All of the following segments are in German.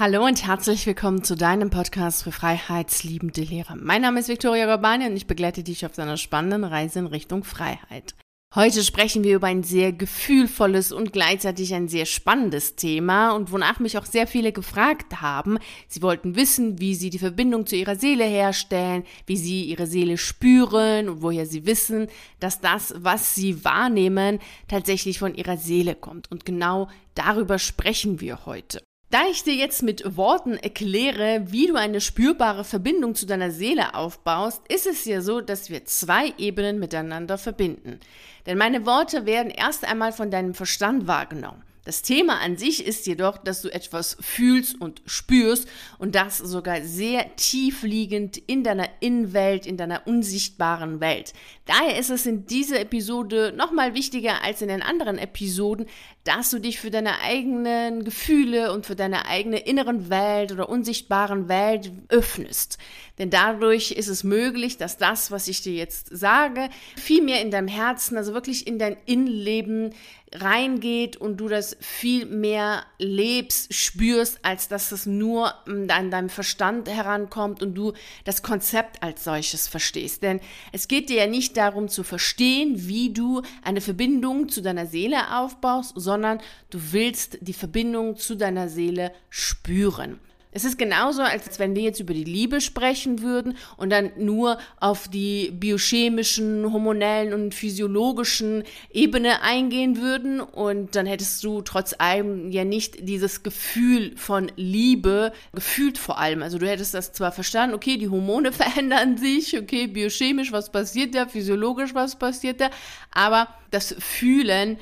Hallo und herzlich willkommen zu deinem Podcast für freiheitsliebende Lehrer. Mein Name ist Viktoria Gorbani und ich begleite dich auf deiner spannenden Reise in Richtung Freiheit. Heute sprechen wir über ein sehr gefühlvolles und gleichzeitig ein sehr spannendes Thema und wonach mich auch sehr viele gefragt haben. Sie wollten wissen, wie sie die Verbindung zu ihrer Seele herstellen, wie sie ihre Seele spüren und woher sie wissen, dass das, was sie wahrnehmen, tatsächlich von ihrer Seele kommt. Und genau darüber sprechen wir heute. Da ich dir jetzt mit Worten erkläre, wie du eine spürbare Verbindung zu deiner Seele aufbaust, ist es ja so, dass wir zwei Ebenen miteinander verbinden. Denn meine Worte werden erst einmal von deinem Verstand wahrgenommen. Das Thema an sich ist jedoch, dass du etwas fühlst und spürst und das sogar sehr tief liegend in deiner Innenwelt, in deiner unsichtbaren Welt. Daher ist es in dieser Episode nochmal wichtiger als in den anderen Episoden, dass du dich für deine eigenen Gefühle und für deine eigene inneren Welt oder unsichtbaren Welt öffnest. Denn dadurch ist es möglich, dass das, was ich dir jetzt sage, viel mehr in deinem Herzen, also wirklich in dein Innenleben reingeht und du das viel mehr lebst, spürst, als dass es nur an deinem Verstand herankommt und du das Konzept als solches verstehst. Denn es geht dir ja nicht darum zu verstehen, wie du eine Verbindung zu deiner Seele aufbaust, sondern sondern du willst die Verbindung zu deiner Seele spüren. Es ist genauso, als wenn wir jetzt über die Liebe sprechen würden und dann nur auf die biochemischen, hormonellen und physiologischen Ebene eingehen würden und dann hättest du trotz allem ja nicht dieses Gefühl von Liebe gefühlt vor allem. Also du hättest das zwar verstanden, okay, die Hormone verändern sich, okay, biochemisch, was passiert da, physiologisch, was passiert da, aber das Fühlen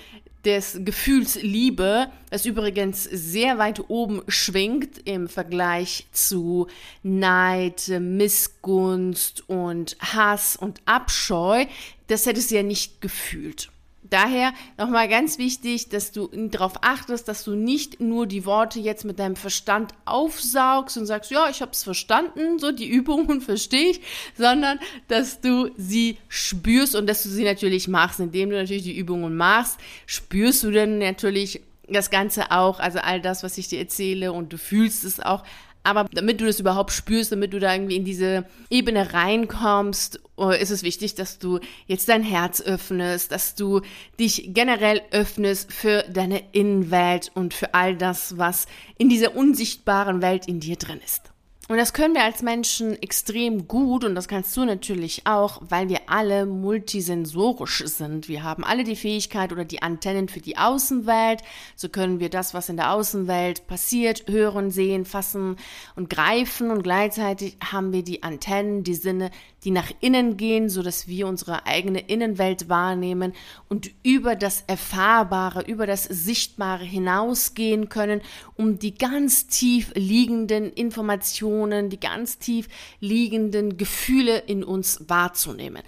des Gefühls Liebe, das übrigens sehr weit oben schwingt im Vergleich zu Neid, Missgunst und Hass und Abscheu, das hättest du ja nicht gefühlt. Daher nochmal ganz wichtig, dass du darauf achtest, dass du nicht nur die Worte jetzt mit deinem Verstand aufsaugst und sagst, ja, ich habe es verstanden, so die Übungen verstehe ich, sondern dass du sie spürst und dass du sie natürlich machst, indem du natürlich die Übungen machst, spürst du dann natürlich das Ganze auch, also all das, was ich dir erzähle und du fühlst es auch, aber damit du das überhaupt spürst, damit du da irgendwie in diese Ebene reinkommst, äh, ist es wichtig, dass du jetzt dein Herz öffnest, dass du dich generell öffnest für deine Innenwelt und für all das, was in dieser unsichtbaren Welt in dir drin ist. Und das können wir als Menschen extrem gut und das kannst du natürlich auch, weil wir alle multisensorisch sind. Wir haben alle die Fähigkeit oder die Antennen für die Außenwelt. So können wir das, was in der Außenwelt passiert, hören, sehen, fassen und greifen und gleichzeitig haben wir die Antennen, die Sinne, die nach innen gehen, so dass wir unsere eigene Innenwelt wahrnehmen und über das Erfahrbare, über das Sichtbare hinausgehen können, um die ganz tief liegenden Informationen, die ganz tief liegenden Gefühle in uns wahrzunehmen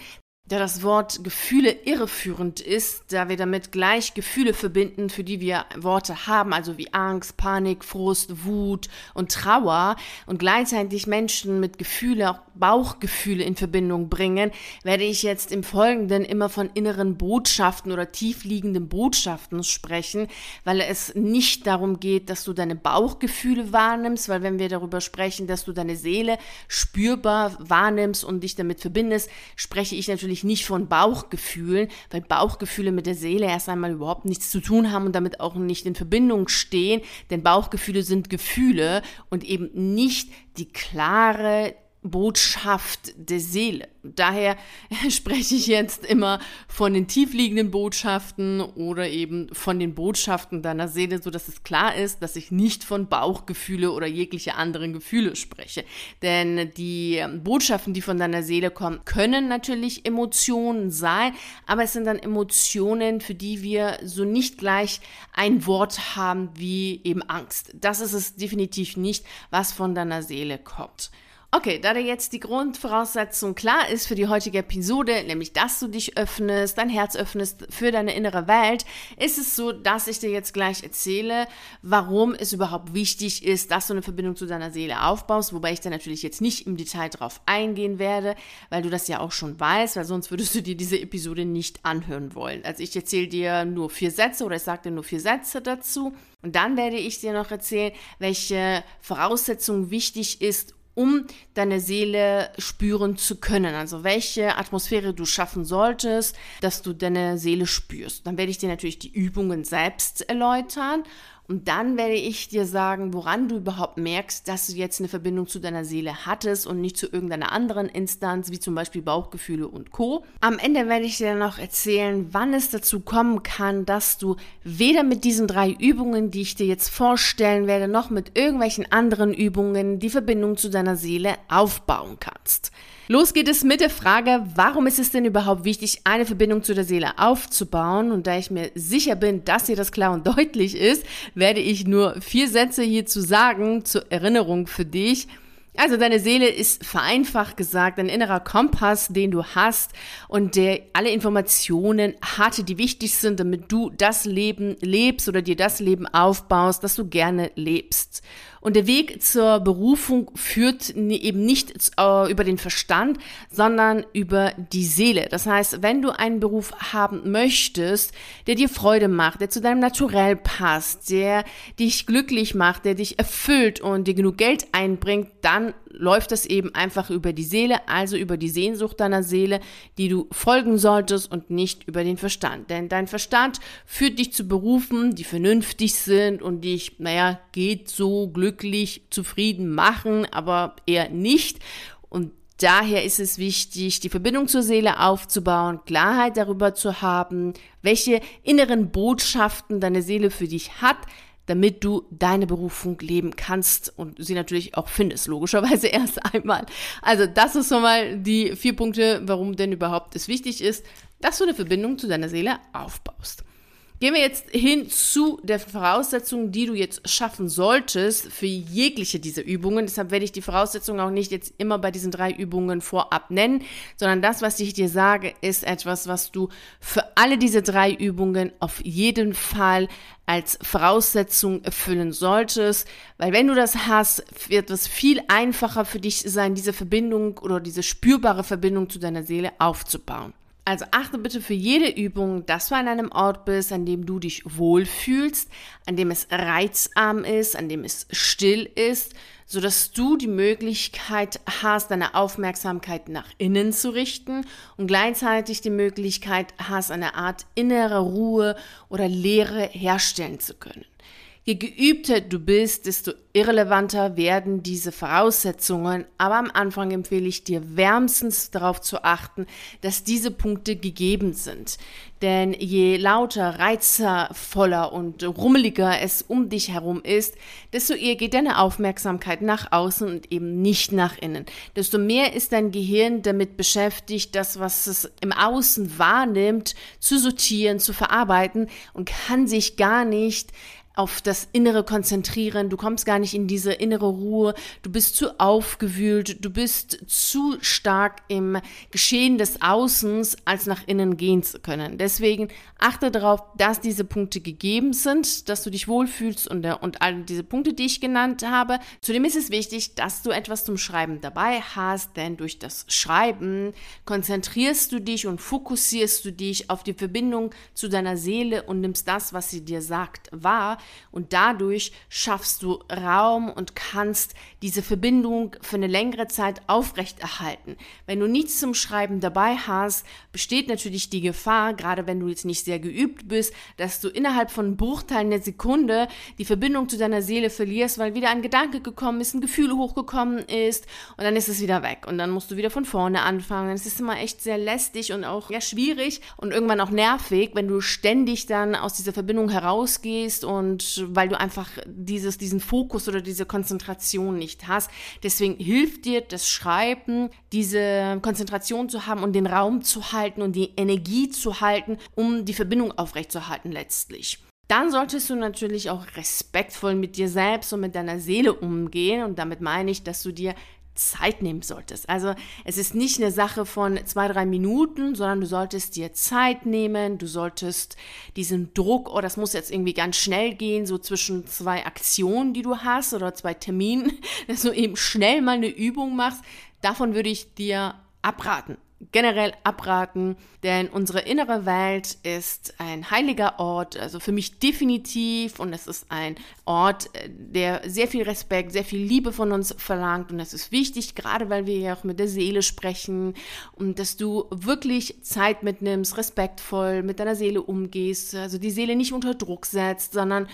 da das Wort Gefühle irreführend ist, da wir damit gleich Gefühle verbinden, für die wir Worte haben, also wie Angst, Panik, Frust, Wut und Trauer und gleichzeitig Menschen mit Gefühle, auch Bauchgefühle in Verbindung bringen, werde ich jetzt im Folgenden immer von inneren Botschaften oder tiefliegenden Botschaften sprechen, weil es nicht darum geht, dass du deine Bauchgefühle wahrnimmst, weil wenn wir darüber sprechen, dass du deine Seele spürbar wahrnimmst und dich damit verbindest, spreche ich natürlich natürlich nicht von Bauchgefühlen, weil Bauchgefühle mit der Seele erst einmal überhaupt nichts zu tun haben und damit auch nicht in Verbindung stehen, denn Bauchgefühle sind Gefühle und eben nicht die klare Botschaft der Seele. Daher spreche ich jetzt immer von den tiefliegenden Botschaften oder eben von den Botschaften deiner Seele, so dass es klar ist, dass ich nicht von Bauchgefühle oder jegliche anderen Gefühle spreche. Denn die Botschaften, die von deiner Seele kommen, können natürlich Emotionen sein, aber es sind dann Emotionen, für die wir so nicht gleich ein Wort haben wie eben Angst. Das ist es definitiv nicht, was von deiner Seele kommt. Okay, da dir jetzt die Grundvoraussetzung klar ist für die heutige Episode, nämlich dass du dich öffnest, dein Herz öffnest für deine innere Welt, ist es so, dass ich dir jetzt gleich erzähle, warum es überhaupt wichtig ist, dass du eine Verbindung zu deiner Seele aufbaust, wobei ich da natürlich jetzt nicht im Detail drauf eingehen werde, weil du das ja auch schon weißt, weil sonst würdest du dir diese Episode nicht anhören wollen. Also ich erzähle dir nur vier Sätze oder ich sage dir nur vier Sätze dazu und dann werde ich dir noch erzählen, welche Voraussetzung wichtig ist, um deine Seele spüren zu können. Also welche Atmosphäre du schaffen solltest, dass du deine Seele spürst. Dann werde ich dir natürlich die Übungen selbst erläutern und dann werde ich dir sagen, woran du überhaupt merkst, dass du jetzt eine Verbindung zu deiner Seele hattest und nicht zu irgendeiner anderen Instanz, wie zum Beispiel Bauchgefühle und Co. Am Ende werde ich dir noch erzählen, wann es dazu kommen kann, dass du weder mit diesen drei Übungen, die ich dir jetzt vorstellen werde, noch mit irgendwelchen anderen Übungen die Verbindung zu deiner Seele aufbauen kannst. Los geht es mit der Frage, warum ist es denn überhaupt wichtig, eine Verbindung zu der Seele aufzubauen? Und da ich mir sicher bin, dass dir das klar und deutlich ist, werde ich nur vier Sätze hierzu sagen, zur Erinnerung für dich. Also deine Seele ist vereinfacht gesagt ein innerer Kompass, den du hast und der alle Informationen hatte, die wichtig sind, damit du das Leben lebst oder dir das Leben aufbaust, das du gerne lebst. Und der Weg zur Berufung führt eben nicht äh, über den Verstand, sondern über die Seele. Das heißt, wenn du einen Beruf haben möchtest, der dir Freude macht, der zu deinem Naturell passt, der dich glücklich macht, der dich erfüllt und dir genug Geld einbringt, dann läuft das eben einfach über die Seele, also über die Sehnsucht deiner Seele, die du folgen solltest und nicht über den Verstand. Denn dein Verstand führt dich zu Berufen, die vernünftig sind und dich, naja, geht so glücklich, zufrieden machen, aber eher nicht. Und Daher ist es wichtig, die Verbindung zur Seele aufzubauen, Klarheit darüber zu haben, welche inneren Botschaften deine Seele für dich hat, damit du deine Berufung leben kannst und sie natürlich auch findest, logischerweise erst einmal. Also das ist schon mal die vier Punkte, warum denn überhaupt es wichtig ist, dass du eine Verbindung zu deiner Seele aufbaust. Gehen wir jetzt hin zu der Voraussetzung, die du jetzt schaffen solltest für jegliche dieser Übungen. Deshalb werde ich die Voraussetzung auch nicht jetzt immer bei diesen drei Übungen vorab nennen, sondern das, was ich dir sage, ist etwas, was du für alle diese drei Übungen auf jeden Fall als Voraussetzung erfüllen solltest, weil wenn du das hast, wird es viel einfacher für dich sein, diese Verbindung oder diese spürbare Verbindung zu deiner Seele aufzubauen. Also achte bitte für jede Übung, dass du an einem Ort bist, an dem du dich wohlfühlst, an dem es reizarm ist, an dem es still ist, so dass du die Möglichkeit hast, deine Aufmerksamkeit nach innen zu richten und gleichzeitig die Möglichkeit hast, eine Art innere Ruhe oder Leere herstellen zu können. Je geübter du bist, desto irrelevanter werden diese Voraussetzungen, aber am Anfang empfehle ich dir wärmstens darauf zu achten, dass diese Punkte gegeben sind. Denn je lauter, reizervoller und rummeliger es um dich herum ist, desto eher geht deine Aufmerksamkeit nach außen und eben nicht nach innen. Desto mehr ist dein Gehirn damit beschäftigt, das, was es im Außen wahrnimmt, zu sortieren, zu verarbeiten und kann sich gar nicht auf das Innere konzentrieren, du kommst gar nicht in diese innere Ruhe, du bist zu aufgewühlt, du bist zu stark im Geschehen des Außens, als nach innen gehen zu können. Deswegen achte darauf, dass diese Punkte gegeben sind, dass du dich wohlfühlst und, und all diese Punkte, die ich genannt habe. Zudem ist es wichtig, dass du etwas zum Schreiben dabei hast, denn durch das Schreiben konzentrierst du dich und fokussierst du dich auf die Verbindung zu deiner Seele und nimmst das, was sie dir sagt, wahr und dadurch schaffst du Raum und kannst diese Verbindung für eine längere Zeit aufrechterhalten. Wenn du nichts zum Schreiben dabei hast, besteht natürlich die Gefahr, gerade wenn du jetzt nicht sehr geübt bist, dass du innerhalb von Bruchteilen der Sekunde die Verbindung zu deiner Seele verlierst, weil wieder ein Gedanke gekommen ist, ein Gefühl hochgekommen ist und dann ist es wieder weg und dann musst du wieder von vorne anfangen. Es ist immer echt sehr lästig und auch ja schwierig und irgendwann auch nervig, wenn du ständig dann aus dieser Verbindung herausgehst und und weil du einfach dieses, diesen Fokus oder diese Konzentration nicht hast. Deswegen hilft dir das Schreiben, diese Konzentration zu haben und den Raum zu halten und die Energie zu halten, um die Verbindung aufrechtzuerhalten letztlich. Dann solltest du natürlich auch respektvoll mit dir selbst und mit deiner Seele umgehen. Und damit meine ich, dass du dir Zeit nehmen solltest. Also es ist nicht eine Sache von zwei, drei Minuten, sondern du solltest dir Zeit nehmen, du solltest diesen Druck, oh, das muss jetzt irgendwie ganz schnell gehen, so zwischen zwei Aktionen, die du hast oder zwei Terminen, dass du eben schnell mal eine Übung machst, davon würde ich dir abraten generell abraten, denn unsere innere Welt ist ein heiliger Ort, also für mich definitiv und es ist ein Ort, äh, der sehr viel Respekt, sehr viel Liebe von uns verlangt und das ist wichtig, gerade weil wir ja auch mit der Seele sprechen und dass du wirklich Zeit mitnimmst, respektvoll mit deiner Seele umgehst, also die Seele nicht unter Druck setzt, sondern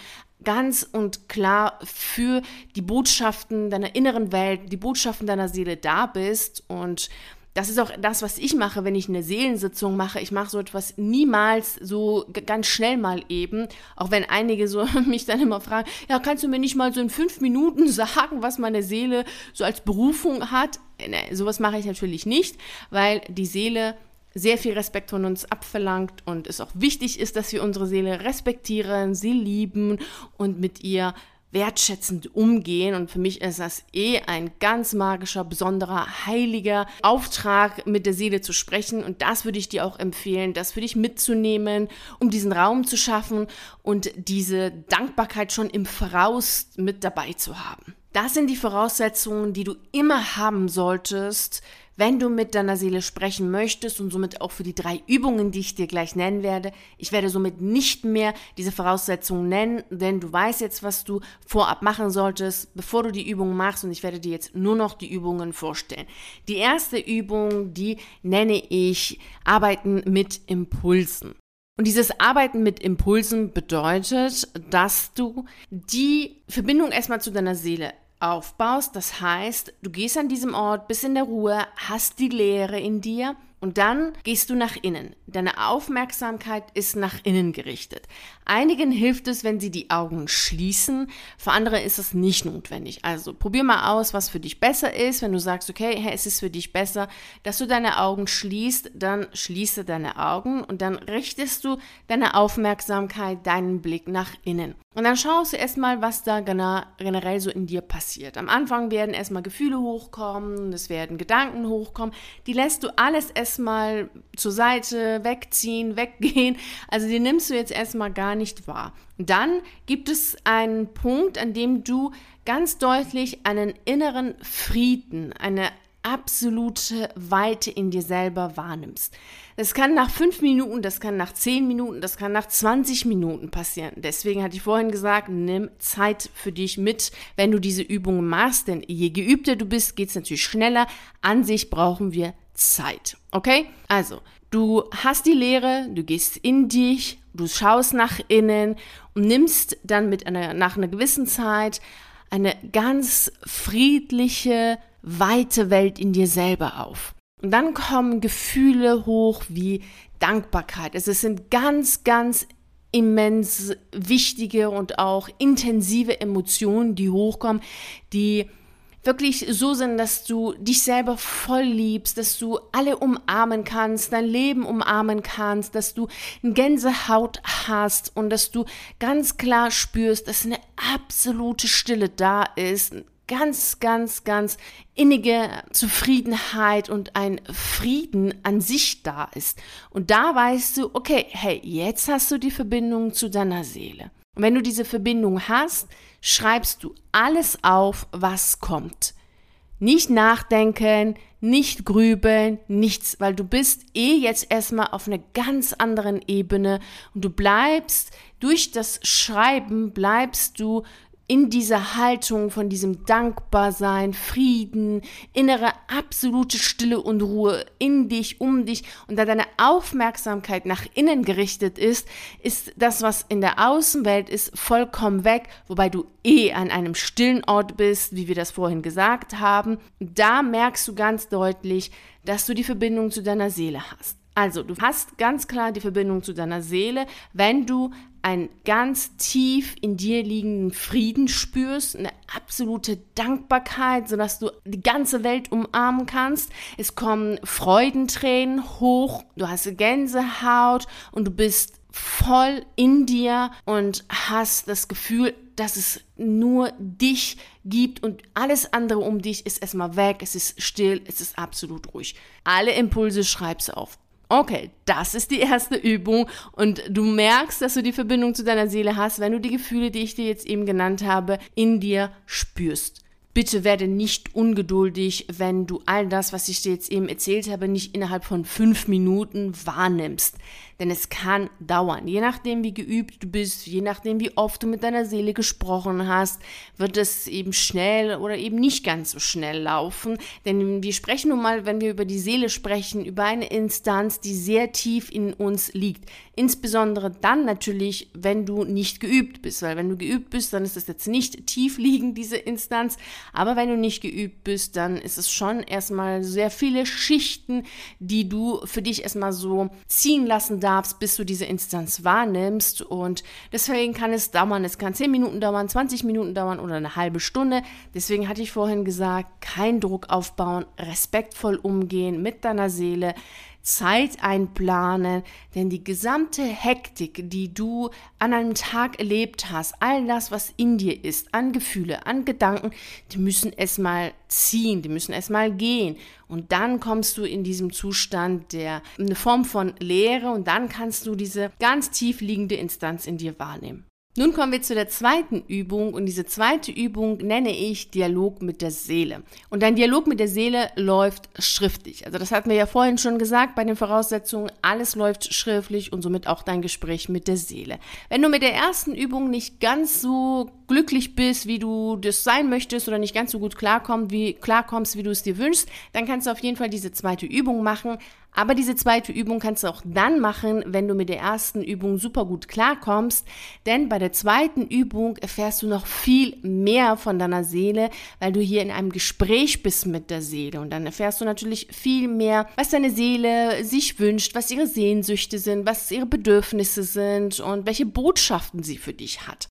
ganz und klar für die Botschaften deiner inneren Welt, die Botschaften deiner Seele da bist und das ist auch das, was ich mache, wenn ich eine Seelensitzung mache. Ich mache so etwas niemals so ganz schnell mal eben. Auch wenn einige so mich dann immer fragen, ja, kannst du mir nicht mal so in fünf Minuten sagen, was meine Seele so als Berufung hat? Nee, sowas mache ich natürlich nicht, weil die Seele sehr viel Respekt von uns abverlangt und es auch wichtig ist, dass wir unsere Seele respektieren, sie lieben und mit ihr wertschätzend umgehen. Und für mich ist das eh ein ganz magischer, besonderer, heiliger Auftrag, mit der Seele zu sprechen. Und das würde ich dir auch empfehlen, das für dich mitzunehmen, um diesen Raum zu schaffen und diese Dankbarkeit schon im Voraus mit dabei zu haben. Das sind die Voraussetzungen, die du immer haben solltest, wenn du mit deiner Seele sprechen möchtest und somit auch für die drei Übungen, die ich dir gleich nennen werde. Ich werde somit nicht mehr diese Voraussetzungen nennen, denn du weißt jetzt, was du vorab machen solltest, bevor du die Übungen machst und ich werde dir jetzt nur noch die Übungen vorstellen. Die erste Übung, die nenne ich Arbeiten mit Impulsen. Und dieses Arbeiten mit Impulsen bedeutet, dass du die Verbindung erstmal zu deiner Seele aufbaust. Das heißt, du gehst an diesem Ort, bist in der Ruhe, hast die Leere in dir und dann gehst du nach innen. Deine Aufmerksamkeit ist nach innen gerichtet. Einigen hilft es, wenn sie die Augen schließen. Für andere ist es nicht notwendig. Also probier mal aus, was für dich besser ist. Wenn du sagst, okay, hey, es ist für dich besser, dass du deine Augen schließt, dann schließe deine Augen und dann richtest du deine Aufmerksamkeit, deinen Blick nach innen. Und dann schaust du erstmal, was da generell so in dir passiert. Am Anfang werden erstmal Gefühle hochkommen, es werden Gedanken hochkommen. Die lässt du alles erstmal zur Seite wegziehen, weggehen. Also die nimmst du jetzt erstmal gar nicht wahr. dann gibt es einen Punkt, an dem du ganz deutlich einen inneren Frieden, eine absolute Weite in dir selber wahrnimmst. Das kann nach fünf Minuten, das kann nach zehn Minuten, das kann nach 20 Minuten passieren. Deswegen hatte ich vorhin gesagt, nimm Zeit für dich mit, wenn du diese Übungen machst, denn je geübter du bist, geht es natürlich schneller. An sich brauchen wir Zeit. Okay? Also, du hast die Lehre, du gehst in dich, du schaust nach innen und nimmst dann mit einer, nach einer gewissen Zeit eine ganz friedliche, weite Welt in dir selber auf. Und dann kommen Gefühle hoch wie Dankbarkeit. Es sind ganz, ganz immens wichtige und auch intensive Emotionen, die hochkommen, die wirklich so sind, dass du dich selber voll liebst, dass du alle umarmen kannst, dein Leben umarmen kannst, dass du eine Gänsehaut hast und dass du ganz klar spürst, dass eine absolute Stille da ist, ganz, ganz, ganz innige Zufriedenheit und ein Frieden an sich da ist. Und da weißt du, okay, hey, jetzt hast du die Verbindung zu deiner Seele. Und wenn du diese Verbindung hast, schreibst du alles auf, was kommt. Nicht nachdenken, nicht grübeln, nichts, weil du bist eh jetzt erstmal auf einer ganz anderen Ebene und du bleibst durch das Schreiben bleibst du in dieser Haltung von diesem Dankbarsein, Frieden, innere absolute Stille und Ruhe in dich, um dich und da deine Aufmerksamkeit nach innen gerichtet ist, ist das, was in der Außenwelt ist, vollkommen weg, wobei du eh an einem stillen Ort bist, wie wir das vorhin gesagt haben. Da merkst du ganz deutlich, dass du die Verbindung zu deiner Seele hast. Also, du hast ganz klar die Verbindung zu deiner Seele, wenn du einen ganz tief in dir liegenden Frieden spürst, eine absolute Dankbarkeit, sodass du die ganze Welt umarmen kannst. Es kommen Freudentränen hoch, du hast Gänsehaut und du bist voll in dir und hast das Gefühl, dass es nur dich gibt und alles andere um dich ist erstmal weg, es ist still, es ist absolut ruhig. Alle Impulse schreibst auf. Okay, das ist die erste Übung und du merkst, dass du die Verbindung zu deiner Seele hast, wenn du die Gefühle, die ich dir jetzt eben genannt habe, in dir spürst. Bitte werde nicht ungeduldig, wenn du all das, was ich dir jetzt eben erzählt habe, nicht innerhalb von fünf Minuten wahrnimmst. Denn es kann dauern. Je nachdem, wie geübt du bist, je nachdem, wie oft du mit deiner Seele gesprochen hast, wird es eben schnell oder eben nicht ganz so schnell laufen. Denn wir sprechen nun mal, wenn wir über die Seele sprechen, über eine Instanz, die sehr tief in uns liegt. Insbesondere dann natürlich, wenn du nicht geübt bist. Weil wenn du geübt bist, dann ist es jetzt nicht tief liegend, diese Instanz. Aber wenn du nicht geübt bist, dann ist es schon erstmal sehr viele Schichten, die du für dich erstmal so ziehen lassen darfst, bis du diese Instanz wahrnimmst. Und deswegen kann es dauern. Es kann 10 Minuten dauern, 20 Minuten dauern oder eine halbe Stunde. Deswegen hatte ich vorhin gesagt, kein Druck aufbauen, respektvoll umgehen mit deiner Seele. Zeit einplanen, denn die gesamte Hektik, die du an einem Tag erlebt hast, all das, was in dir ist, an Gefühle, an Gedanken, die müssen erstmal ziehen, die müssen erstmal gehen. Und dann kommst du in diesem Zustand der, eine Form von Leere und dann kannst du diese ganz tief liegende Instanz in dir wahrnehmen. Nun kommen wir zu der zweiten Übung und diese zweite Übung nenne ich Dialog mit der Seele. Und dein Dialog mit der Seele läuft schriftlich. Also das hatten wir ja vorhin schon gesagt bei den Voraussetzungen. Alles läuft schriftlich und somit auch dein Gespräch mit der Seele. Wenn du mit der ersten Übung nicht ganz so glücklich bist, wie du das sein möchtest oder nicht ganz so gut klarkommst, wie, klarkommst, wie du es dir wünschst, dann kannst du auf jeden Fall diese zweite Übung machen. Aber diese zweite Übung kannst du auch dann machen, wenn du mit der ersten Übung super gut klarkommst. Denn bei der zweiten Übung erfährst du noch viel mehr von deiner Seele, weil du hier in einem Gespräch bist mit der Seele. Und dann erfährst du natürlich viel mehr, was deine Seele sich wünscht, was ihre Sehnsüchte sind, was ihre Bedürfnisse sind und welche Botschaften sie für dich hat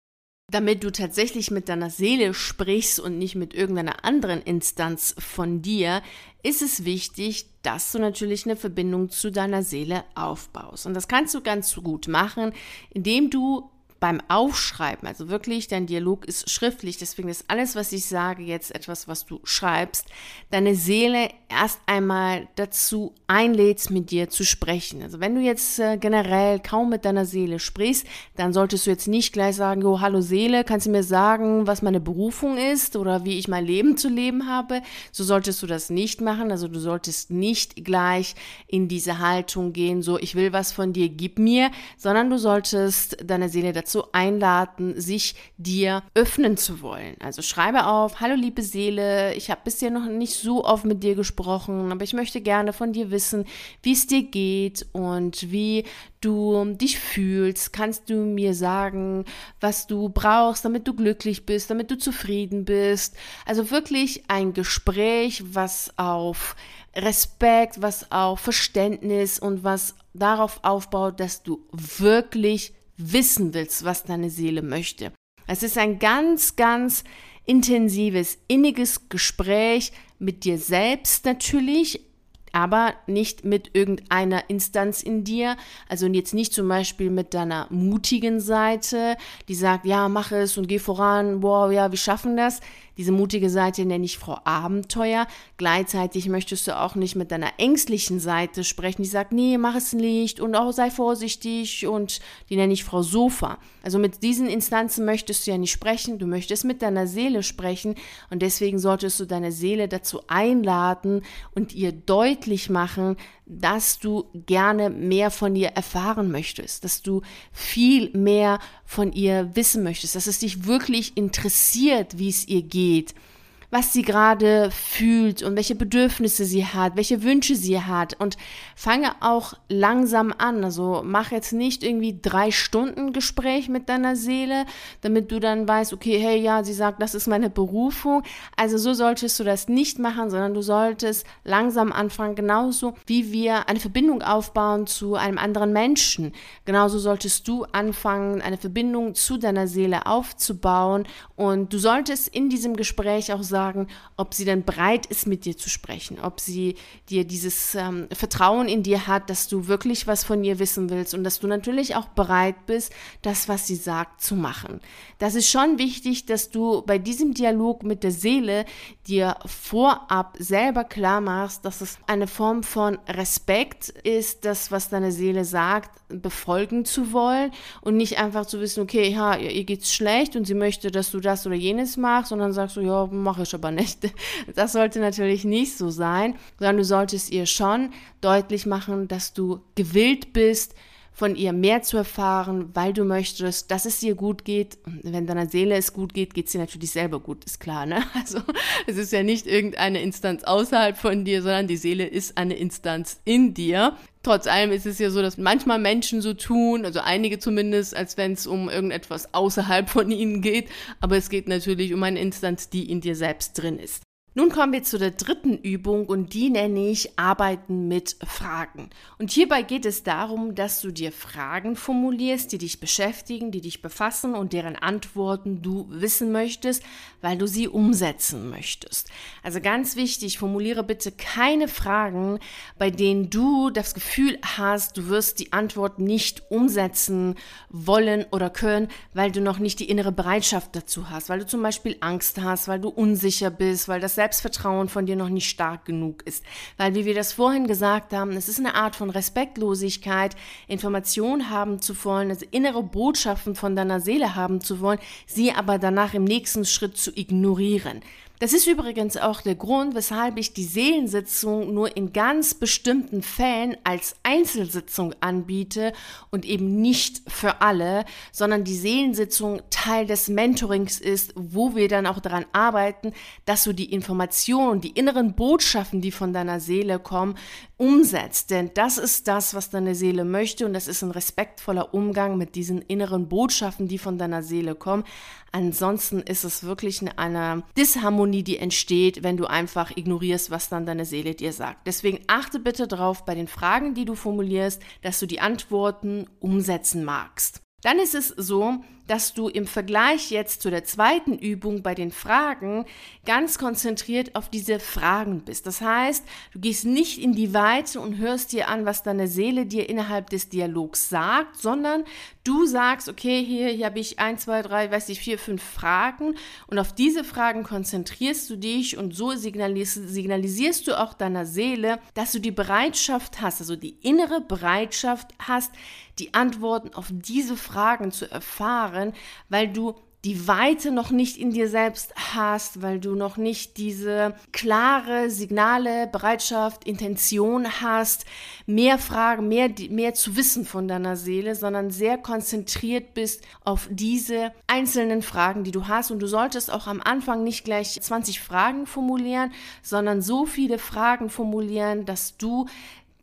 damit du tatsächlich mit deiner Seele sprichst und nicht mit irgendeiner anderen Instanz von dir, ist es wichtig, dass du natürlich eine Verbindung zu deiner Seele aufbaust. Und das kannst du ganz gut machen, indem du beim Aufschreiben, also wirklich, dein Dialog ist schriftlich, deswegen ist alles, was ich sage, jetzt etwas, was du schreibst, deine Seele erst einmal dazu einlädst, mit dir zu sprechen. Also wenn du jetzt äh, generell kaum mit deiner Seele sprichst, dann solltest du jetzt nicht gleich sagen, oh, hallo Seele, kannst du mir sagen, was meine Berufung ist oder wie ich mein Leben zu leben habe? So solltest du das nicht machen. Also du solltest nicht gleich in diese Haltung gehen, so, ich will was von dir, gib mir, sondern du solltest deine Seele dazu dazu einladen, sich dir öffnen zu wollen. Also schreibe auf, hallo liebe Seele, ich habe bisher noch nicht so oft mit dir gesprochen, aber ich möchte gerne von dir wissen, wie es dir geht und wie du dich fühlst. Kannst du mir sagen, was du brauchst, damit du glücklich bist, damit du zufrieden bist? Also wirklich ein Gespräch, was auf Respekt, was auf Verständnis und was darauf aufbaut, dass du wirklich wissen willst, was deine Seele möchte. Es ist ein ganz, ganz intensives, inniges Gespräch mit dir selbst natürlich, aber nicht mit irgendeiner Instanz in dir. Also jetzt nicht zum Beispiel mit deiner mutigen Seite, die sagt, ja, mach es und geh voran, wow, ja, wir schaffen das. Diese mutige Seite nenne ich Frau Abenteuer. Gleichzeitig möchtest du auch nicht mit deiner ängstlichen Seite sprechen, die sagt, nee, mach es nicht und auch sei vorsichtig und die nenne ich Frau Sofa. Also mit diesen Instanzen möchtest du ja nicht sprechen, du möchtest mit deiner Seele sprechen und deswegen solltest du deine Seele dazu einladen und ihr deutlich machen, dass du gerne mehr von ihr erfahren möchtest, dass du viel mehr von ihr wissen möchtest, dass es dich wirklich interessiert, wie es ihr geht heat was sie gerade fühlt und welche Bedürfnisse sie hat, welche Wünsche sie hat und fange auch langsam an. Also mach jetzt nicht irgendwie drei Stunden Gespräch mit deiner Seele, damit du dann weißt, okay, hey, ja, sie sagt, das ist meine Berufung. Also so solltest du das nicht machen, sondern du solltest langsam anfangen, genauso wie wir eine Verbindung aufbauen zu einem anderen Menschen. Genauso solltest du anfangen, eine Verbindung zu deiner Seele aufzubauen und du solltest in diesem Gespräch auch sagen, sagen, ob sie dann bereit ist, mit dir zu sprechen, ob sie dir dieses ähm, Vertrauen in dir hat, dass du wirklich was von ihr wissen willst und dass du natürlich auch bereit bist, das, was sie sagt, zu machen. Das ist schon wichtig, dass du bei diesem Dialog mit der Seele dir vorab selber klar machst, dass es eine Form von Respekt ist, das, was deine Seele sagt, befolgen zu wollen und nicht einfach zu wissen, okay, ja, ihr geht's schlecht und sie möchte, dass du das oder jenes machst dann sagst du, ja, mache ich aber nicht. Das sollte natürlich nicht so sein, sondern du solltest ihr schon deutlich machen, dass du gewillt bist, von ihr mehr zu erfahren, weil du möchtest, dass es dir gut geht. Und wenn deiner Seele es gut geht, geht es dir natürlich selber gut, ist klar, ne? Also es ist ja nicht irgendeine Instanz außerhalb von dir, sondern die Seele ist eine Instanz in dir. Trotz allem ist es ja so, dass manchmal Menschen so tun, also einige zumindest, als wenn es um irgendetwas außerhalb von ihnen geht, aber es geht natürlich um eine Instanz, die in dir selbst drin ist. Nun kommen wir zu der dritten Übung und die nenne ich Arbeiten mit Fragen. Und hierbei geht es darum, dass du dir Fragen formulierst, die dich beschäftigen, die dich befassen und deren Antworten du wissen möchtest, weil du sie umsetzen möchtest. Also ganz wichtig, formuliere bitte keine Fragen, bei denen du das Gefühl hast, du wirst die Antwort nicht umsetzen wollen oder können, weil du noch nicht die innere Bereitschaft dazu hast, weil du zum Beispiel Angst hast, weil du unsicher bist, weil das Selbstvertrauen von dir noch nicht stark genug ist. Weil, wie wir das vorhin gesagt haben, es ist eine Art von Respektlosigkeit, Informationen haben zu wollen, also innere Botschaften von deiner Seele haben zu wollen, sie aber danach im nächsten Schritt zu ignorieren. Das ist übrigens auch der Grund, weshalb ich die Seelensitzung nur in ganz bestimmten Fällen als Einzelsitzung anbiete und eben nicht für alle, sondern die Seelensitzung Teil des Mentorings ist, wo wir dann auch daran arbeiten, dass du die Informationen, die inneren Botschaften, die von deiner Seele kommen, umsetzt. Denn das ist das, was deine Seele möchte und das ist ein respektvoller Umgang mit diesen inneren Botschaften, die von deiner Seele kommen. Ansonsten ist es wirklich eine Disharmonie, die entsteht, wenn du einfach ignorierst, was dann deine Seele dir sagt. Deswegen achte bitte darauf bei den Fragen, die du formulierst, dass du die Antworten umsetzen magst. Dann ist es so, dass du im Vergleich jetzt zu der zweiten Übung bei den Fragen ganz konzentriert auf diese Fragen bist. Das heißt, du gehst nicht in die Weite und hörst dir an, was deine Seele dir innerhalb des Dialogs sagt, sondern du sagst, okay, hier, hier habe ich ein, zwei, drei, weiß ich, vier, fünf Fragen und auf diese Fragen konzentrierst du dich und so signalisierst, signalisierst du auch deiner Seele, dass du die Bereitschaft hast, also die innere Bereitschaft hast, die Antworten auf diese Fragen zu erfahren, weil du die Weite noch nicht in dir selbst hast, weil du noch nicht diese klare Signale, Bereitschaft, Intention hast, mehr Fragen, mehr, mehr zu wissen von deiner Seele, sondern sehr konzentriert bist auf diese einzelnen Fragen, die du hast. Und du solltest auch am Anfang nicht gleich 20 Fragen formulieren, sondern so viele Fragen formulieren, dass du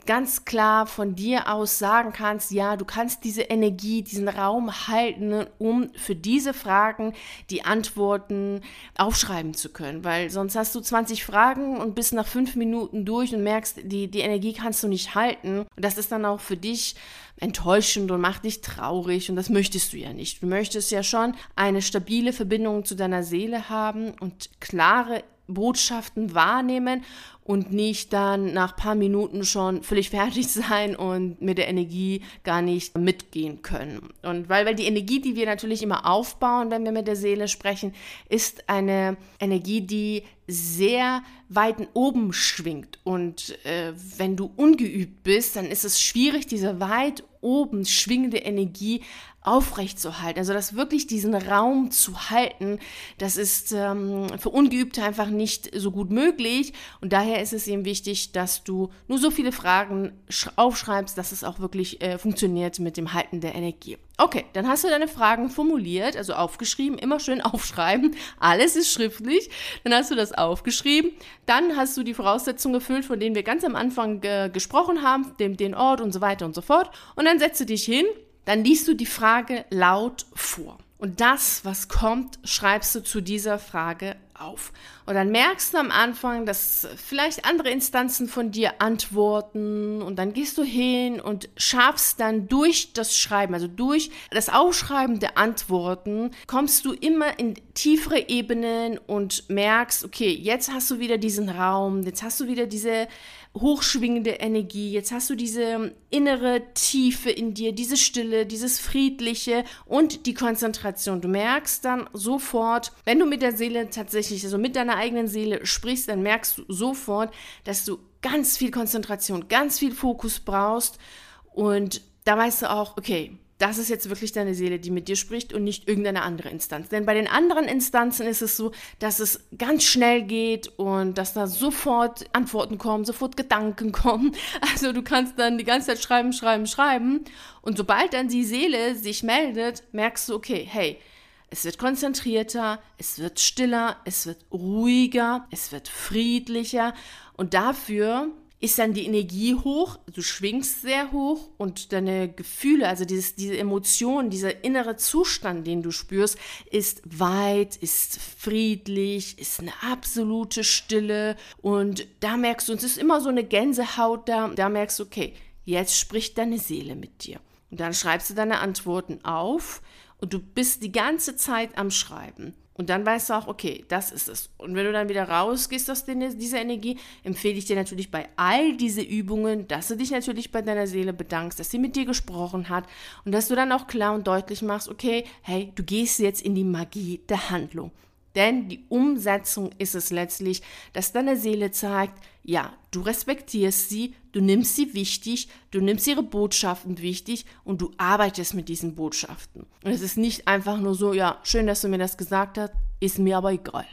ganz klar von dir aus sagen kannst, ja, du kannst diese Energie, diesen Raum halten, um für diese Fragen die Antworten aufschreiben zu können. Weil sonst hast du 20 Fragen und bist nach fünf Minuten durch und merkst, die, die Energie kannst du nicht halten. Und das ist dann auch für dich enttäuschend und macht dich traurig und das möchtest du ja nicht. Du möchtest ja schon eine stabile Verbindung zu deiner Seele haben und klare Botschaften wahrnehmen und nicht dann nach paar Minuten schon völlig fertig sein und mit der Energie gar nicht mitgehen können. Und weil, weil die Energie, die wir natürlich immer aufbauen, wenn wir mit der Seele sprechen, ist eine Energie, die sehr weit oben schwingt. Und äh, wenn du ungeübt bist, dann ist es schwierig, diese weit oben schwingende Energie aufrechtzuerhalten. Also das wirklich diesen Raum zu halten, das ist ähm, für Ungeübte einfach nicht so gut möglich. Und daher ist es eben wichtig, dass du nur so viele Fragen aufschreibst, dass es auch wirklich äh, funktioniert mit dem Halten der Energie. Okay, dann hast du deine Fragen formuliert, also aufgeschrieben, immer schön aufschreiben. Alles ist schriftlich. Dann hast du das aufgeschrieben. Dann hast du die Voraussetzungen erfüllt, von denen wir ganz am Anfang äh, gesprochen haben, dem, den Ort und so weiter und so fort. Und dann setzt du dich hin, dann liest du die Frage laut vor. Und das, was kommt, schreibst du zu dieser Frage auf. Und dann merkst du am Anfang, dass vielleicht andere Instanzen von dir antworten und dann gehst du hin und schaffst dann durch das Schreiben, also durch das Aufschreiben der Antworten, kommst du immer in tiefere Ebenen und merkst, okay, jetzt hast du wieder diesen Raum, jetzt hast du wieder diese hochschwingende Energie, jetzt hast du diese innere Tiefe in dir, diese Stille, dieses Friedliche und die Konzentration. Du merkst dann sofort, wenn du mit der Seele tatsächlich, also mit deiner eigenen Seele sprichst, dann merkst du sofort, dass du ganz viel Konzentration, ganz viel Fokus brauchst und da weißt du auch, okay, das ist jetzt wirklich deine Seele, die mit dir spricht und nicht irgendeine andere Instanz. Denn bei den anderen Instanzen ist es so, dass es ganz schnell geht und dass da sofort Antworten kommen, sofort Gedanken kommen. Also du kannst dann die ganze Zeit schreiben, schreiben, schreiben. Und sobald dann die Seele sich meldet, merkst du, okay, hey, es wird konzentrierter, es wird stiller, es wird ruhiger, es wird friedlicher. Und dafür ist dann die Energie hoch, du schwingst sehr hoch und deine Gefühle, also dieses, diese Emotion, dieser innere Zustand, den du spürst, ist weit, ist friedlich, ist eine absolute Stille und da merkst du, es ist immer so eine Gänsehaut da, da merkst du, okay, jetzt spricht deine Seele mit dir. Und dann schreibst du deine Antworten auf und du bist die ganze Zeit am Schreiben. Und dann weißt du auch, okay, das ist es. Und wenn du dann wieder rausgehst aus dieser Energie, empfehle ich dir natürlich bei all diese Übungen, dass du dich natürlich bei deiner Seele bedankst, dass sie mit dir gesprochen hat und dass du dann auch klar und deutlich machst, okay, hey, du gehst jetzt in die Magie der Handlung. Denn die Umsetzung ist es letztlich, dass deine Seele zeigt, ja, du respektierst sie, du nimmst sie wichtig, du nimmst ihre Botschaften wichtig und du arbeitest mit diesen Botschaften. Und es ist nicht einfach nur so, ja, schön, dass du mir das gesagt hast, ist mir aber egal.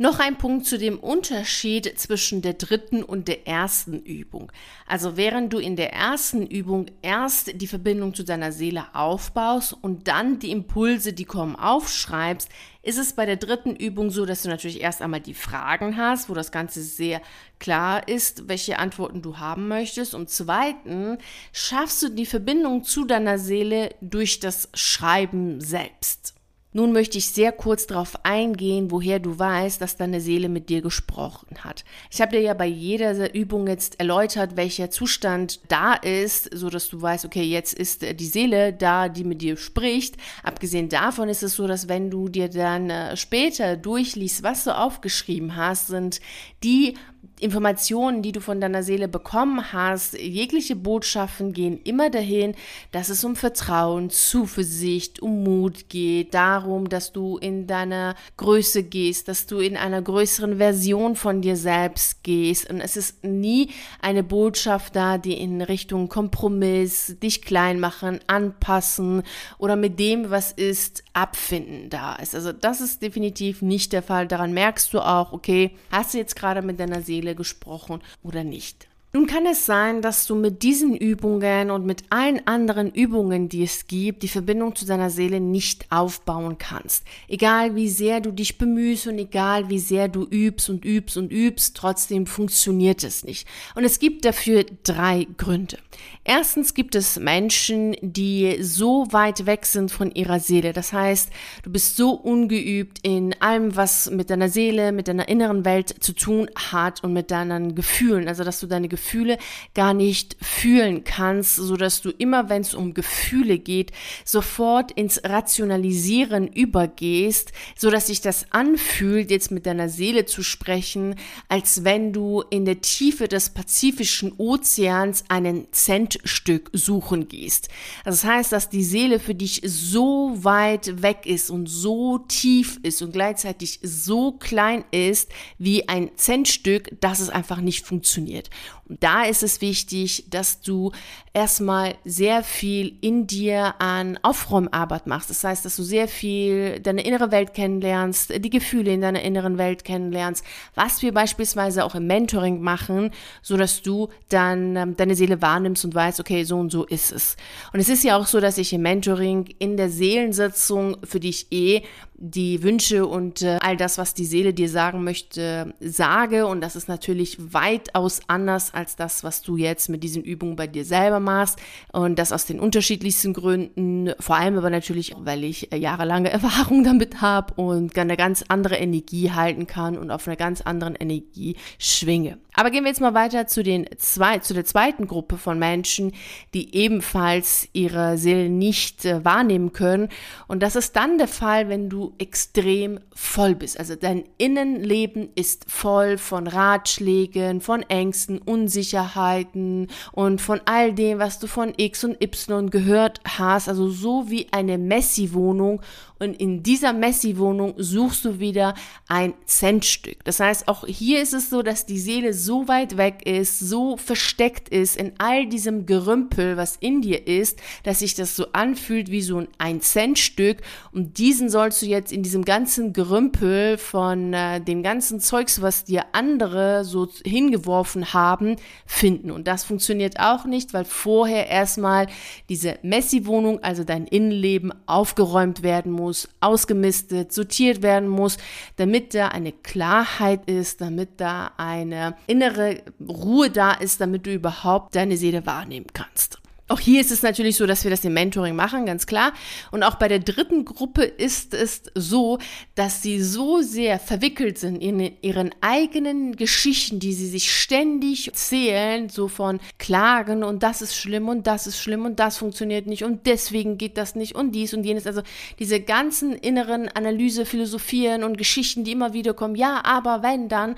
Noch ein Punkt zu dem Unterschied zwischen der dritten und der ersten Übung. Also während du in der ersten Übung erst die Verbindung zu deiner Seele aufbaust und dann die Impulse, die kommen, aufschreibst, ist es bei der dritten Übung so, dass du natürlich erst einmal die Fragen hast, wo das Ganze sehr klar ist, welche Antworten du haben möchtest. Und zweitens schaffst du die Verbindung zu deiner Seele durch das Schreiben selbst. Nun möchte ich sehr kurz darauf eingehen, woher du weißt, dass deine Seele mit dir gesprochen hat. Ich habe dir ja bei jeder Übung jetzt erläutert, welcher Zustand da ist, so dass du weißt, okay, jetzt ist die Seele da, die mit dir spricht. Abgesehen davon ist es so, dass wenn du dir dann äh, später durchliest, was du aufgeschrieben hast, sind die Informationen, die du von deiner Seele bekommen hast, jegliche Botschaften gehen immer dahin, dass es um Vertrauen, Zuversicht, um Mut geht, darum, dass du in deiner Größe gehst, dass du in einer größeren Version von dir selbst gehst. Und es ist nie eine Botschaft da, die in Richtung Kompromiss, dich klein machen, anpassen oder mit dem, was ist, abfinden da ist. Also das ist definitiv nicht der Fall. Daran merkst du auch, okay, hast du jetzt gerade mit deiner Seele Seele gesprochen oder nicht. Nun kann es sein, dass du mit diesen Übungen und mit allen anderen Übungen, die es gibt, die Verbindung zu deiner Seele nicht aufbauen kannst. Egal wie sehr du dich bemühst und egal wie sehr du übst und übst und übst, trotzdem funktioniert es nicht. Und es gibt dafür drei Gründe. Erstens gibt es Menschen, die so weit weg sind von ihrer Seele. Das heißt, du bist so ungeübt in allem, was mit deiner Seele, mit deiner inneren Welt zu tun hat und mit deinen Gefühlen. Also, dass du deine Gefühle gar nicht fühlen kannst, so dass du immer, wenn es um Gefühle geht, sofort ins Rationalisieren übergehst, so dass sich das anfühlt, jetzt mit deiner Seele zu sprechen, als wenn du in der Tiefe des Pazifischen Ozeans einen Zentstück suchen gehst. Das heißt, dass die Seele für dich so weit weg ist und so tief ist und gleichzeitig so klein ist wie ein Centstück, dass es einfach nicht funktioniert. Und da ist es wichtig, dass du erstmal sehr viel in dir an Aufräumarbeit machst. Das heißt, dass du sehr viel deine innere Welt kennenlernst, die Gefühle in deiner inneren Welt kennenlernst, was wir beispielsweise auch im Mentoring machen, so dass du dann ähm, deine Seele wahrnimmst und weißt, okay, so und so ist es. Und es ist ja auch so, dass ich im Mentoring in der Seelensitzung für dich eh die Wünsche und äh, all das, was die Seele dir sagen möchte, sage. Und das ist natürlich weitaus anders als das, was du jetzt mit diesen Übungen bei dir selber machst. Und das aus den unterschiedlichsten Gründen. Vor allem aber natürlich, weil ich äh, jahrelange Erfahrung damit habe und eine ganz andere Energie halten kann und auf einer ganz anderen Energie schwinge. Aber gehen wir jetzt mal weiter zu, den zwei, zu der zweiten Gruppe von Menschen, die ebenfalls ihre Seele nicht äh, wahrnehmen können. Und das ist dann der Fall, wenn du extrem voll bist. Also dein Innenleben ist voll von Ratschlägen, von Ängsten, Unsicherheiten und von all dem, was du von X und Y gehört hast. Also so wie eine Messi-Wohnung und in dieser Messi-Wohnung suchst du wieder ein Centstück. Das heißt, auch hier ist es so, dass die Seele so weit weg ist, so versteckt ist in all diesem Gerümpel, was in dir ist, dass sich das so anfühlt wie so ein Centstück und diesen sollst du jetzt in diesem ganzen Gerümpel von äh, dem ganzen Zeugs, was dir andere so hingeworfen haben, finden. Und das funktioniert auch nicht, weil vorher erstmal diese Messi-Wohnung, also dein Innenleben, aufgeräumt werden muss muss, ausgemistet, sortiert werden muss, damit da eine Klarheit ist, damit da eine innere Ruhe da ist, damit du überhaupt deine Seele wahrnehmen kannst. Auch hier ist es natürlich so, dass wir das im Mentoring machen, ganz klar. Und auch bei der dritten Gruppe ist es so, dass sie so sehr verwickelt sind in ihren eigenen Geschichten, die sie sich ständig erzählen, so von Klagen und das ist schlimm und das ist schlimm und das funktioniert nicht und deswegen geht das nicht und dies und jenes. Also diese ganzen inneren Analyse, Philosophien und Geschichten, die immer wieder kommen. Ja, aber wenn dann,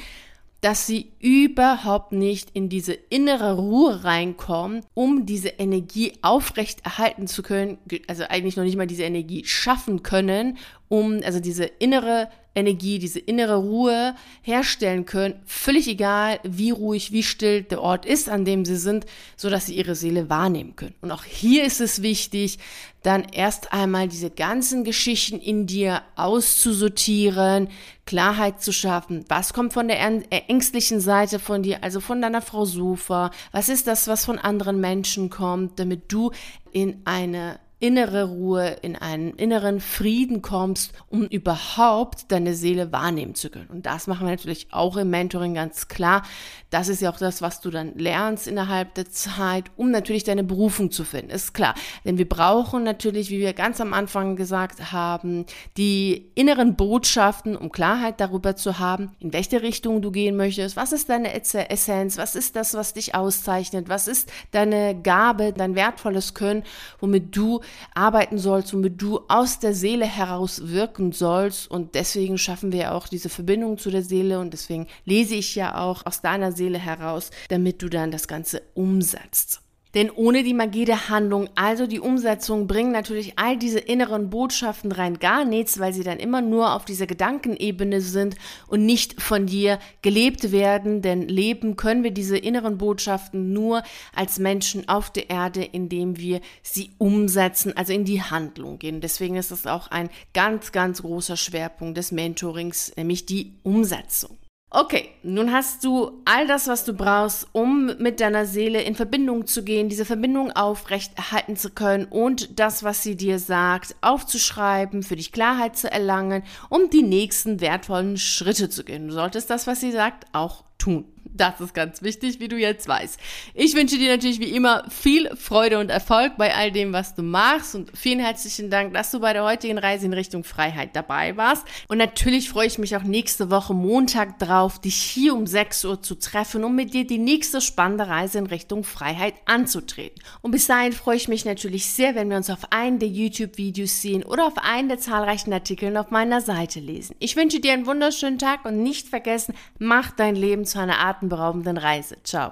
dass sie überhaupt nicht in diese innere Ruhe reinkommen, um diese Energie aufrechterhalten zu können, also eigentlich noch nicht mal diese Energie schaffen können, um also diese innere Energie, diese innere Ruhe herstellen können, völlig egal, wie ruhig, wie still der Ort ist, an dem sie sind, so dass sie ihre Seele wahrnehmen können. Und auch hier ist es wichtig, dann erst einmal diese ganzen Geschichten in dir auszusortieren, Klarheit zu schaffen. Was kommt von der ängstlichen Seite von dir, also von deiner Frau Sufa? Was ist das, was von anderen Menschen kommt, damit du in eine innere Ruhe, in einen inneren Frieden kommst, um überhaupt deine Seele wahrnehmen zu können. Und das machen wir natürlich auch im Mentoring ganz klar. Das ist ja auch das, was du dann lernst innerhalb der Zeit, um natürlich deine Berufung zu finden. Ist klar. Denn wir brauchen natürlich, wie wir ganz am Anfang gesagt haben, die inneren Botschaften, um Klarheit darüber zu haben, in welche Richtung du gehen möchtest. Was ist deine Essenz? Was ist das, was dich auszeichnet? Was ist deine Gabe, dein wertvolles Können, womit du arbeiten sollst, womit du aus der Seele heraus wirken sollst. Und deswegen schaffen wir auch diese Verbindung zu der Seele und deswegen lese ich ja auch aus deiner Seele heraus, damit du dann das Ganze umsetzt. Denn ohne die Magie der Handlung, also die Umsetzung, bringen natürlich all diese inneren Botschaften rein gar nichts, weil sie dann immer nur auf dieser Gedankenebene sind und nicht von dir gelebt werden. Denn leben können wir diese inneren Botschaften nur als Menschen auf der Erde, indem wir sie umsetzen, also in die Handlung gehen. Deswegen ist es auch ein ganz, ganz großer Schwerpunkt des Mentorings, nämlich die Umsetzung. Okay, nun hast du all das, was du brauchst, um mit deiner Seele in Verbindung zu gehen, diese Verbindung aufrecht erhalten zu können und das, was sie dir sagt, aufzuschreiben, für dich Klarheit zu erlangen, um die nächsten wertvollen Schritte zu gehen. Du solltest das, was sie sagt, auch tun. Das ist ganz wichtig, wie du jetzt weißt. Ich wünsche dir natürlich wie immer viel Freude und Erfolg bei all dem, was du machst und vielen herzlichen Dank, dass du bei der heutigen Reise in Richtung Freiheit dabei warst. Und natürlich freue ich mich auch nächste Woche Montag drauf, dich hier um 6 Uhr zu treffen, um mit dir die nächste spannende Reise in Richtung Freiheit anzutreten. Und bis dahin freue ich mich natürlich sehr, wenn wir uns auf einen der YouTube-Videos sehen oder auf einen der zahlreichen Artikeln auf meiner Seite lesen. Ich wünsche dir einen wunderschönen Tag und nicht vergessen, mach dein Leben zu einer atemberaubenden Reise. Ciao.